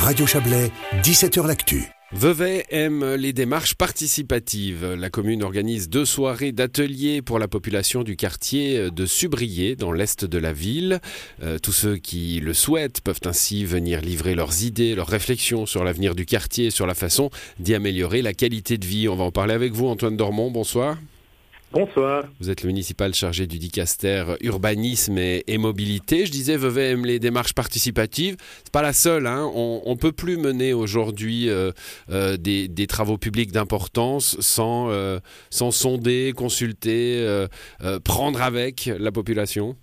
Radio Chablais, 17h L'Actu. Vevey aime les démarches participatives. La commune organise deux soirées d'ateliers pour la population du quartier de Subrier, dans l'est de la ville. Euh, tous ceux qui le souhaitent peuvent ainsi venir livrer leurs idées, leurs réflexions sur l'avenir du quartier, sur la façon d'y améliorer la qualité de vie. On va en parler avec vous, Antoine Dormont. Bonsoir. Bonsoir. Vous êtes le municipal chargé du dicaster urbanisme et, mobilité. Je disais, Vevey aime les démarches participatives. C'est pas la seule. Hein. On, ne peut plus mener aujourd'hui euh, euh, des, travaux publics d'importance sans, euh, sans sonder, consulter, prendre avec la population.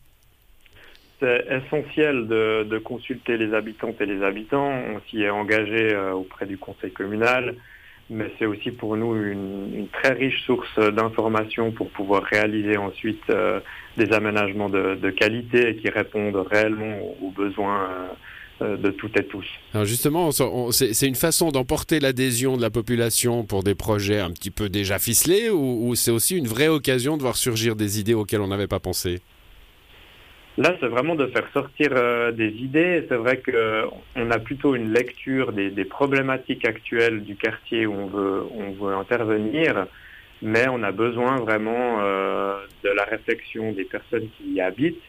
C'est essentiel de, de, consulter les habitantes et les habitants. On s'y est engagé auprès du conseil communal mais c'est aussi pour nous une, très riche source d'informations pour pouvoir réaliser ensuite euh, des aménagements de, qualité qui répondent réellement aux, besoins euh, de toutes et tous. Justement, c'est une façon d'emporter l'adhésion de la population pour des projets un petit peu déjà ficelés ou c'est aussi une vraie occasion de voir surgir des idées auxquelles on n'avait pas pensé? Là, c'est vraiment de faire sortir euh, des idées. C'est vrai qu'on a plutôt une lecture des, problématiques actuelles du quartier où on veut, intervenir, mais on a besoin vraiment euh, de la réflexion des personnes qui y habitent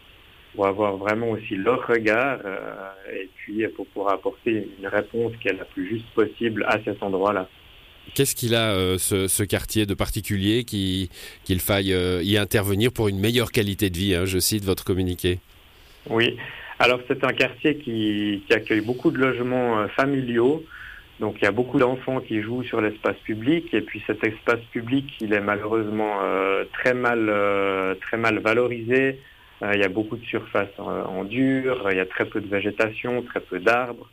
pour avoir vraiment aussi leur regard euh, et puis pour pouvoir apporter une réponse qui est la plus juste possible à cet endroit-là. Qu'est-ce qu'il a, euh, ce, quartier de particulier, qu'il faille euh, y intervenir pour une meilleure qualité de vie hein, Je cite votre communiqué. Oui, alors c'est un quartier qui, accueille beaucoup de logements euh, familiaux. Donc il y a beaucoup d'enfants qui jouent sur l'espace public et puis cet espace public il est malheureusement très mal très mal valorisé. il y a beaucoup de surfaces en dur, il y a très peu de végétation, très peu d'arbres.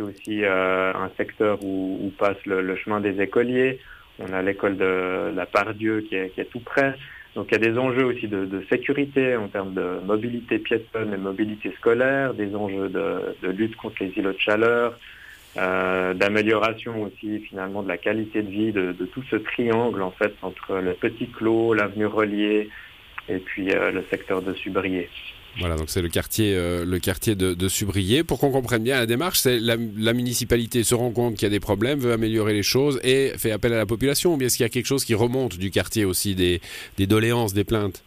C'est aussi euh, un secteur où, passe le, chemin des écoliers. On a l'école de la Pardieu qui est, qui est tout près. Donc il y a des enjeux aussi de, sécurité en termes de mobilité piétonne et mobilité scolaire, des enjeux de, lutte contre les îlots de chaleur, euh, d'amélioration aussi finalement de la qualité de vie de, tout ce triangle en fait entre le Petit Clos, l'avenue Relier et puis euh, le secteur de Subrier. Voilà, donc c'est le quartier, euh, le quartier de, Subrier. Pour qu'on comprenne bien la démarche, c'est la, municipalité se rend compte qu'il y a des problèmes, veut améliorer les choses et fait appel à la population. Ou bien est-ce qu'il y a quelque chose qui remonte du quartier aussi, des, doléances, des plaintes?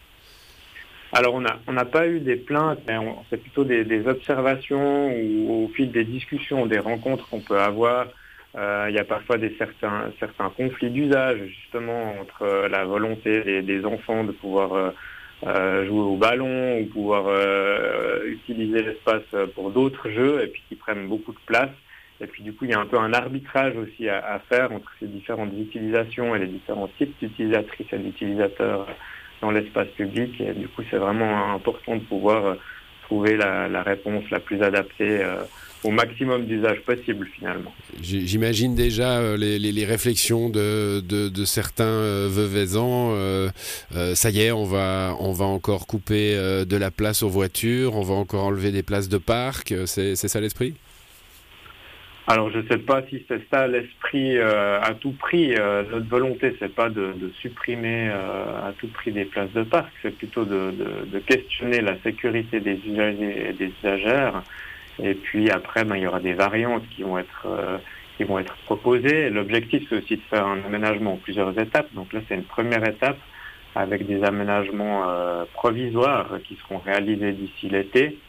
Alors on n'a pas eu des plaintes, mais c'est plutôt des, observations ou au fil des discussions, des rencontres qu'on peut avoir. Euh, il y a parfois des certains, certains conflits d'usage justement entre la volonté des, enfants de pouvoir euh, euh, jouer au ballon ou pouvoir euh, utiliser l'espace pour d'autres jeux et puis qui prennent beaucoup de place. Et puis du coup, il y a un peu un arbitrage aussi à, faire entre ces différentes utilisations et les différents types d'utilisatrices et d'utilisateurs dans l'espace public. Et du coup, c'est vraiment important de pouvoir trouver la, réponse la plus adaptée au maximum d'usage possible finalement. J'imagine déjà euh, les, réflexions de, de, certains euh, veuvaisans. Euh, ça y est, on va, on va encore couper de la place aux voitures, on va encore enlever des places de parc. C'est ça l'esprit? Alors je ne sais pas si c'est ça l'esprit à tout prix. notre volonté, c'est pas de, supprimer à tout prix des places de parc, c'est plutôt de, de, questionner la sécurité des usagers et des usagères et puis après, ben, il y aura des variantes qui vont être euh, qui vont être proposées. L'objectif, c'est aussi de faire un aménagement en plusieurs étapes. Donc là, c'est une première étape avec des aménagements euh, provisoires qui seront réalisés d'ici l'été,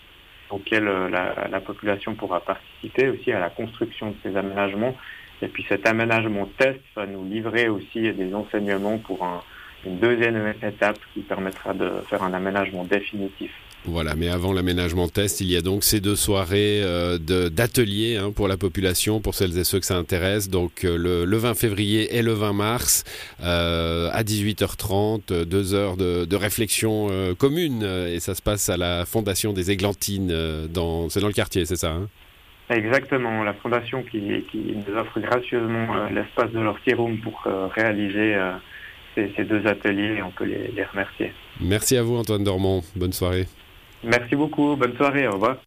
auxquels euh, la, la, population pourra participer aussi à la construction de ces aménagements. Et puis cet aménagement test va nous livrer aussi des enseignements pour un, une deuxième étape qui permettra de faire un aménagement définitif. Voilà, mais avant l'aménagement test, il y a donc ces deux soirées euh, d'ateliers hein, pour la population, pour celles et ceux que ça intéresse. Donc euh, le, 20 février et le 20 mars euh, à 18h30, deux heures de, réflexion commune. Et ça se passe à la Fondation des Églantines. dans, c'est dans le quartier, c'est ça hein? Exactement, la fondation qui, nous offre gracieusement l'espace de leur room pour réaliser ces, deux ateliers. On peut les remercier. Merci à vous Antoine Dormont. Bonne soirée. Merci beaucoup. Bonne soirée. Au revoir.